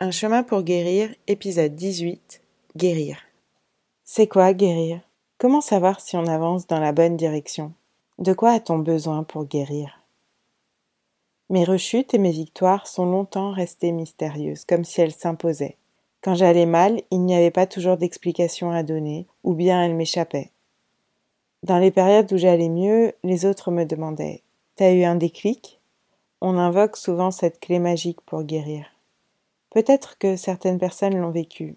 Un chemin pour guérir, épisode 18. Guérir. C'est quoi guérir? Comment savoir si on avance dans la bonne direction? De quoi a-t-on besoin pour guérir? Mes rechutes et mes victoires sont longtemps restées mystérieuses, comme si elles s'imposaient. Quand j'allais mal, il n'y avait pas toujours d'explication à donner, ou bien elles m'échappaient. Dans les périodes où j'allais mieux, les autres me demandaient T'as eu un déclic On invoque souvent cette clé magique pour guérir. Peut-être que certaines personnes l'ont vécu.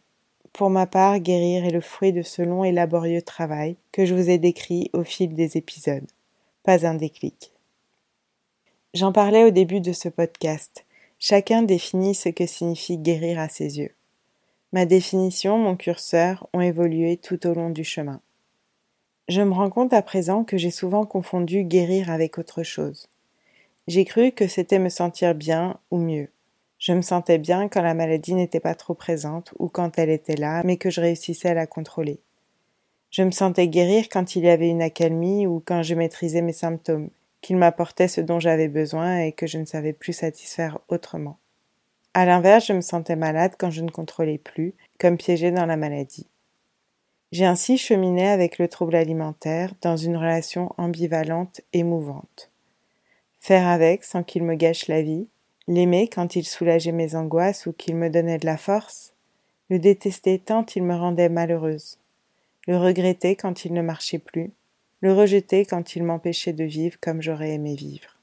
Pour ma part, guérir est le fruit de ce long et laborieux travail que je vous ai décrit au fil des épisodes. Pas un déclic. J'en parlais au début de ce podcast. Chacun définit ce que signifie guérir à ses yeux. Ma définition, mon curseur ont évolué tout au long du chemin. Je me rends compte à présent que j'ai souvent confondu guérir avec autre chose. J'ai cru que c'était me sentir bien ou mieux. Je me sentais bien quand la maladie n'était pas trop présente ou quand elle était là, mais que je réussissais à la contrôler. Je me sentais guérir quand il y avait une accalmie ou quand je maîtrisais mes symptômes, qu'il m'apportait ce dont j'avais besoin et que je ne savais plus satisfaire autrement. À l'inverse, je me sentais malade quand je ne contrôlais plus, comme piégée dans la maladie. J'ai ainsi cheminé avec le trouble alimentaire dans une relation ambivalente et mouvante. Faire avec sans qu'il me gâche la vie, l'aimer quand il soulageait mes angoisses ou qu'il me donnait de la force, le détester tant il me rendait malheureuse, le regretter quand il ne marchait plus, le rejeter quand il m'empêchait de vivre comme j'aurais aimé vivre.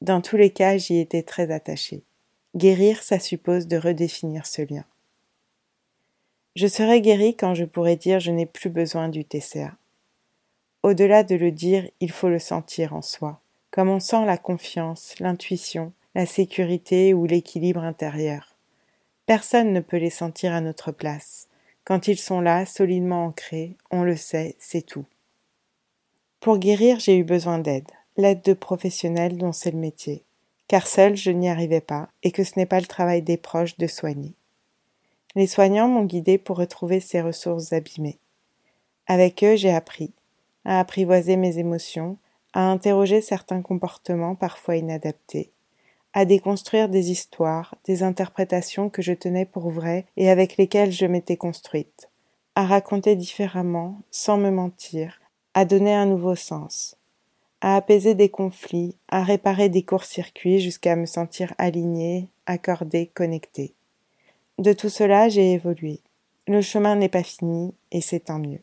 Dans tous les cas, j'y étais très attachée. Guérir, ça suppose de redéfinir ce lien. Je serai guéri quand je pourrai dire je n'ai plus besoin du TCA. Au-delà de le dire, il faut le sentir en soi, comme on sent la confiance, l'intuition, la sécurité ou l'équilibre intérieur. Personne ne peut les sentir à notre place. Quand ils sont là, solidement ancrés, on le sait, c'est tout. Pour guérir, j'ai eu besoin d'aide, l'aide de professionnels dont c'est le métier, car seul je n'y arrivais pas et que ce n'est pas le travail des proches de soigner. Les soignants m'ont guidé pour retrouver ces ressources abîmées. Avec eux, j'ai appris à apprivoiser mes émotions, à interroger certains comportements parfois inadaptés, à déconstruire des histoires, des interprétations que je tenais pour vraies et avec lesquelles je m'étais construite, à raconter différemment, sans me mentir, à donner un nouveau sens, à apaiser des conflits, à réparer des courts-circuits jusqu'à me sentir alignée, accordée, connectée. De tout cela, j'ai évolué. Le chemin n'est pas fini, et c'est tant mieux.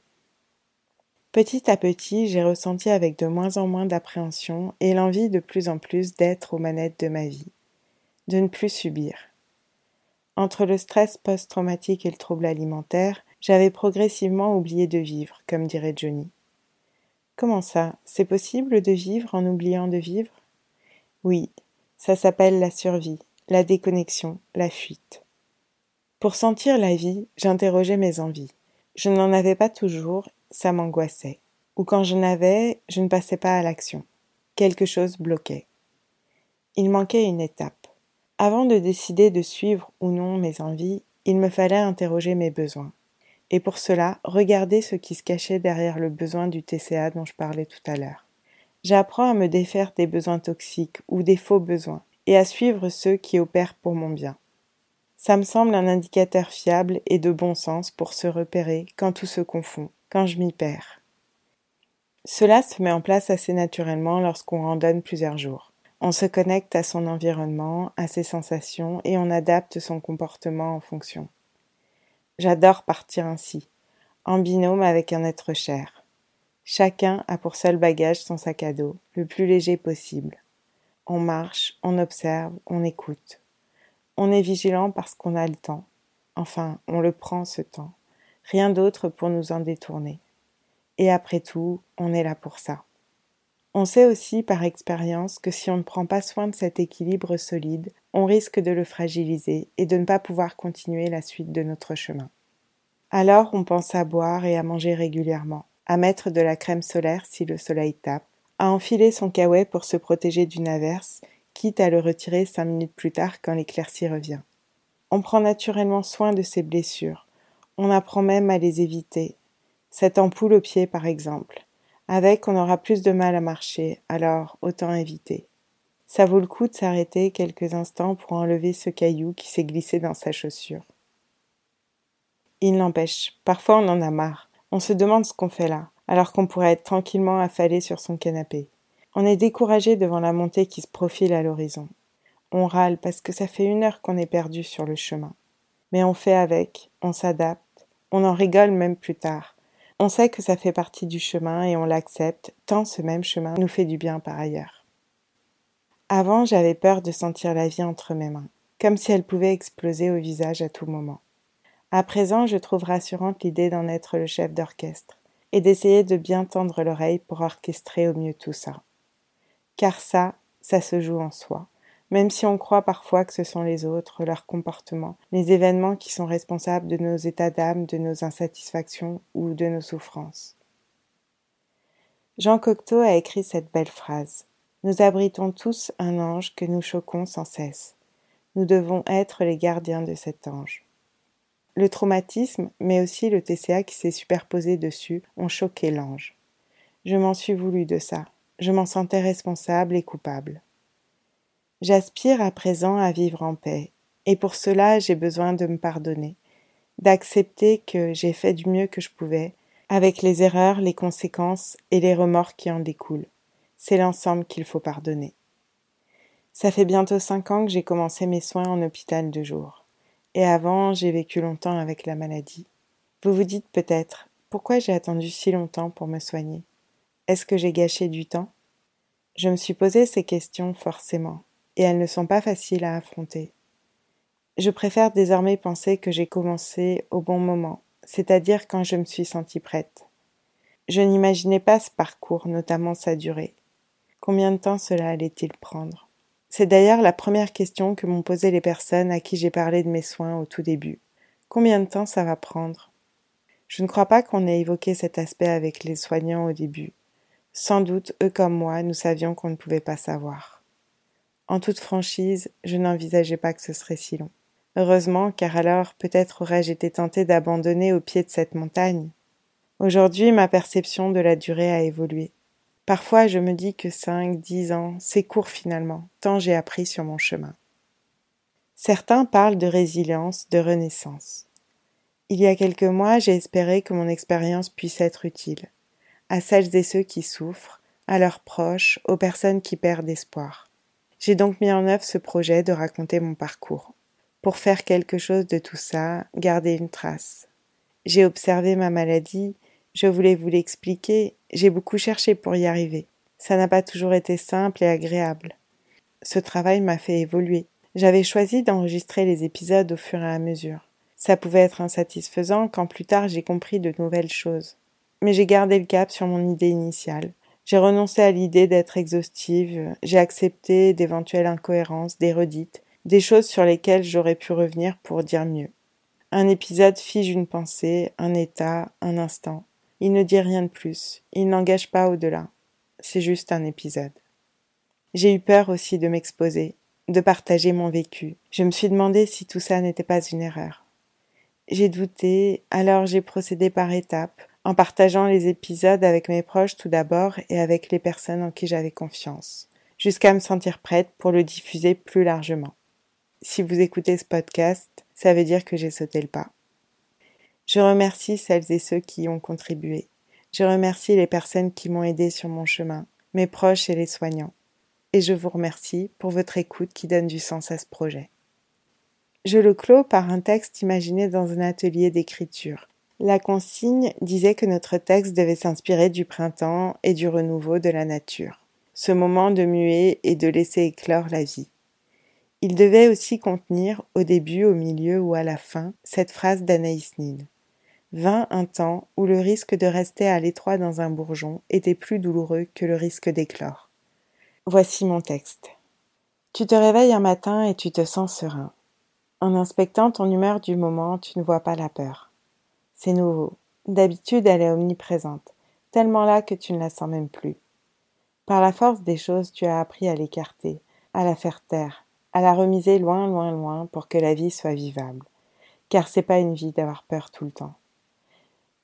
Petit à petit, j'ai ressenti avec de moins en moins d'appréhension et l'envie de plus en plus d'être aux manettes de ma vie, de ne plus subir. Entre le stress post-traumatique et le trouble alimentaire, j'avais progressivement oublié de vivre, comme dirait Johnny. Comment ça C'est possible de vivre en oubliant de vivre? Oui, ça s'appelle la survie, la déconnexion, la fuite. Pour sentir la vie, j'interrogeais mes envies. Je n'en avais pas toujours, ça m'angoissait. Ou quand je n'avais, je ne passais pas à l'action. Quelque chose bloquait. Il manquait une étape. Avant de décider de suivre ou non mes envies, il me fallait interroger mes besoins. Et pour cela, regarder ce qui se cachait derrière le besoin du TCA dont je parlais tout à l'heure. J'apprends à me défaire des besoins toxiques ou des faux besoins et à suivre ceux qui opèrent pour mon bien. Ça me semble un indicateur fiable et de bon sens pour se repérer quand tout se confond, quand je m'y perds. Cela se met en place assez naturellement lorsqu'on randonne plusieurs jours. On se connecte à son environnement, à ses sensations et on adapte son comportement en fonction. J'adore partir ainsi, en binôme avec un être cher. Chacun a pour seul bagage son sac à dos, le plus léger possible. On marche, on observe, on écoute. On est vigilant parce qu'on a le temps. Enfin, on le prend ce temps. Rien d'autre pour nous en détourner. Et après tout, on est là pour ça. On sait aussi par expérience que si on ne prend pas soin de cet équilibre solide, on risque de le fragiliser et de ne pas pouvoir continuer la suite de notre chemin. Alors on pense à boire et à manger régulièrement, à mettre de la crème solaire si le soleil tape, à enfiler son caouet pour se protéger d'une averse quitte à le retirer cinq minutes plus tard quand l'éclaircie revient. On prend naturellement soin de ses blessures, on apprend même à les éviter. Cette ampoule au pied, par exemple. Avec, on aura plus de mal à marcher, alors autant éviter. Ça vaut le coup de s'arrêter quelques instants pour enlever ce caillou qui s'est glissé dans sa chaussure. Il n'empêche, parfois on en a marre. On se demande ce qu'on fait là, alors qu'on pourrait être tranquillement affalé sur son canapé. On est découragé devant la montée qui se profile à l'horizon. On râle parce que ça fait une heure qu'on est perdu sur le chemin. Mais on fait avec, on s'adapte, on en rigole même plus tard. On sait que ça fait partie du chemin et on l'accepte, tant ce même chemin nous fait du bien par ailleurs. Avant, j'avais peur de sentir la vie entre mes mains, comme si elle pouvait exploser au visage à tout moment. À présent, je trouve rassurante l'idée d'en être le chef d'orchestre et d'essayer de bien tendre l'oreille pour orchestrer au mieux tout ça. Car ça, ça se joue en soi même si on croit parfois que ce sont les autres, leurs comportements, les événements qui sont responsables de nos états d'âme, de nos insatisfactions ou de nos souffrances. Jean Cocteau a écrit cette belle phrase. Nous abritons tous un ange que nous choquons sans cesse. Nous devons être les gardiens de cet ange. Le traumatisme, mais aussi le TCA qui s'est superposé dessus, ont choqué l'ange. Je m'en suis voulu de ça. Je m'en sentais responsable et coupable. J'aspire à présent à vivre en paix, et pour cela j'ai besoin de me pardonner, d'accepter que j'ai fait du mieux que je pouvais, avec les erreurs, les conséquences et les remords qui en découlent. C'est l'ensemble qu'il faut pardonner. Ça fait bientôt cinq ans que j'ai commencé mes soins en hôpital de jour. Et avant, j'ai vécu longtemps avec la maladie. Vous vous dites peut-être, pourquoi j'ai attendu si longtemps pour me soigner? Est-ce que j'ai gâché du temps? Je me suis posé ces questions forcément, et elles ne sont pas faciles à affronter. Je préfère désormais penser que j'ai commencé au bon moment, c'est-à-dire quand je me suis sentie prête. Je n'imaginais pas ce parcours, notamment sa durée. Combien de temps cela allait-il prendre? C'est d'ailleurs la première question que m'ont posée les personnes à qui j'ai parlé de mes soins au tout début. Combien de temps ça va prendre? Je ne crois pas qu'on ait évoqué cet aspect avec les soignants au début. Sans doute, eux comme moi, nous savions qu'on ne pouvait pas savoir. En toute franchise, je n'envisageais pas que ce serait si long. Heureusement, car alors peut-être aurais-je été tentée d'abandonner au pied de cette montagne. Aujourd'hui, ma perception de la durée a évolué. Parfois, je me dis que cinq, dix ans, c'est court finalement, tant j'ai appris sur mon chemin. Certains parlent de résilience, de renaissance. Il y a quelques mois, j'ai espéré que mon expérience puisse être utile, à celles et ceux qui souffrent, à leurs proches, aux personnes qui perdent espoir. J'ai donc mis en œuvre ce projet de raconter mon parcours. Pour faire quelque chose de tout ça, garder une trace. J'ai observé ma maladie, je voulais vous l'expliquer, j'ai beaucoup cherché pour y arriver. Ça n'a pas toujours été simple et agréable. Ce travail m'a fait évoluer. J'avais choisi d'enregistrer les épisodes au fur et à mesure. Ça pouvait être insatisfaisant quand plus tard j'ai compris de nouvelles choses. Mais j'ai gardé le cap sur mon idée initiale. J'ai renoncé à l'idée d'être exhaustive, j'ai accepté d'éventuelles incohérences, des redites, des choses sur lesquelles j'aurais pu revenir pour dire mieux. Un épisode fige une pensée, un état, un instant. Il ne dit rien de plus, il n'engage pas au-delà. C'est juste un épisode. J'ai eu peur aussi de m'exposer, de partager mon vécu. Je me suis demandé si tout ça n'était pas une erreur. J'ai douté, alors j'ai procédé par étapes, en partageant les épisodes avec mes proches tout d'abord et avec les personnes en qui j'avais confiance, jusqu'à me sentir prête pour le diffuser plus largement. Si vous écoutez ce podcast, ça veut dire que j'ai sauté le pas. Je remercie celles et ceux qui y ont contribué. Je remercie les personnes qui m'ont aidé sur mon chemin, mes proches et les soignants. Et je vous remercie pour votre écoute qui donne du sens à ce projet. Je le clos par un texte imaginé dans un atelier d'écriture, la consigne disait que notre texte devait s'inspirer du printemps et du renouveau de la nature, ce moment de muer et de laisser éclore la vie. Il devait aussi contenir, au début, au milieu ou à la fin, cette phrase d'Anaïs Nin. Vint un temps où le risque de rester à l'étroit dans un bourgeon était plus douloureux que le risque d'éclore. Voici mon texte. Tu te réveilles un matin et tu te sens serein. En inspectant ton humeur du moment, tu ne vois pas la peur. C'est nouveau. D'habitude, elle est omniprésente, tellement là que tu ne la sens même plus. Par la force des choses, tu as appris à l'écarter, à la faire taire, à la remiser loin, loin, loin pour que la vie soit vivable. Car c'est pas une vie d'avoir peur tout le temps.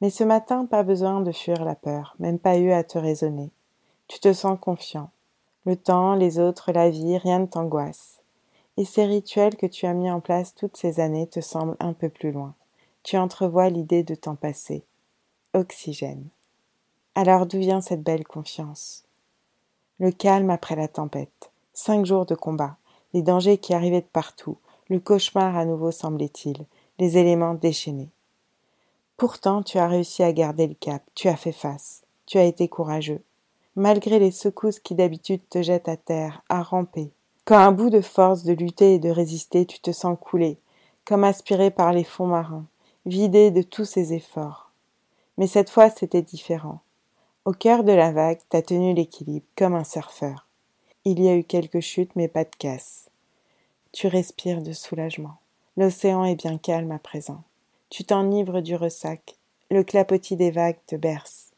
Mais ce matin, pas besoin de fuir la peur, même pas eu à te raisonner. Tu te sens confiant. Le temps, les autres, la vie, rien ne t'angoisse. Et ces rituels que tu as mis en place toutes ces années te semblent un peu plus loin. Tu entrevois l'idée de t'en passer. Oxygène. Alors d'où vient cette belle confiance? Le calme après la tempête. Cinq jours de combat, les dangers qui arrivaient de partout, le cauchemar à nouveau semblait-il, les éléments déchaînés. Pourtant tu as réussi à garder le cap, tu as fait face, tu as été courageux, malgré les secousses qui d'habitude te jettent à terre, à ramper. Quand un bout de force de lutter et de résister, tu te sens couler, comme aspiré par les fonds marins, vidé de tous ses efforts. Mais cette fois c'était différent. Au cœur de la vague, t'as tenu l'équilibre, comme un surfeur. Il y a eu quelques chutes, mais pas de casse. Tu respires de soulagement. L'océan est bien calme à présent. Tu t'enivres du ressac. Le clapotis des vagues te berce.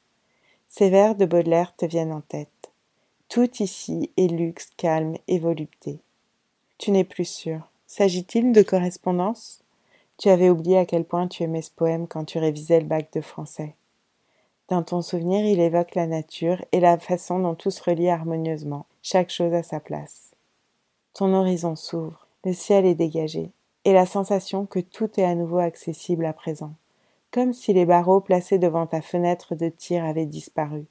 Ces vers de Baudelaire te viennent en tête. Tout ici est luxe, calme et volupté. Tu n'es plus sûr. S'agit-il de correspondance? Tu avais oublié à quel point tu aimais ce poème quand tu révisais le bac de français. Dans ton souvenir, il évoque la nature et la façon dont tout se relie harmonieusement, chaque chose à sa place. Ton horizon s'ouvre, le ciel est dégagé, et la sensation que tout est à nouveau accessible à présent, comme si les barreaux placés devant ta fenêtre de tir avaient disparu.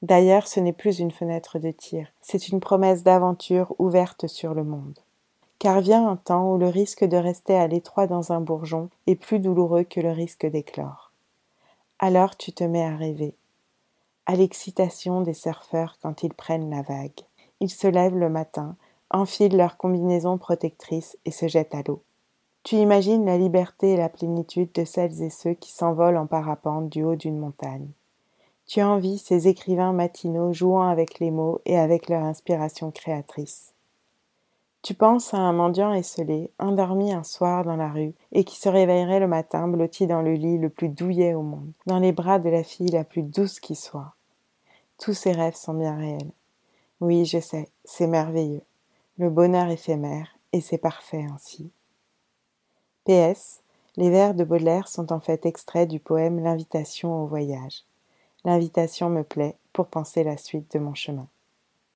D'ailleurs, ce n'est plus une fenêtre de tir, c'est une promesse d'aventure ouverte sur le monde. Car vient un temps où le risque de rester à l'étroit dans un bourgeon est plus douloureux que le risque d'éclore. Alors tu te mets à rêver, à l'excitation des surfeurs quand ils prennent la vague. Ils se lèvent le matin, enfilent leur combinaison protectrice et se jettent à l'eau. Tu imagines la liberté et la plénitude de celles et ceux qui s'envolent en parapente du haut d'une montagne. Tu envies ces écrivains matinaux jouant avec les mots et avec leur inspiration créatrice. Tu penses à un mendiant esselé, endormi un soir dans la rue, et qui se réveillerait le matin blotti dans le lit le plus douillet au monde, dans les bras de la fille la plus douce qui soit. Tous ces rêves sont bien réels. Oui, je sais, c'est merveilleux. Le bonheur éphémère, et c'est parfait ainsi. PS. Les vers de Baudelaire sont en fait extraits du poème L'invitation au voyage. L'invitation me plaît pour penser la suite de mon chemin.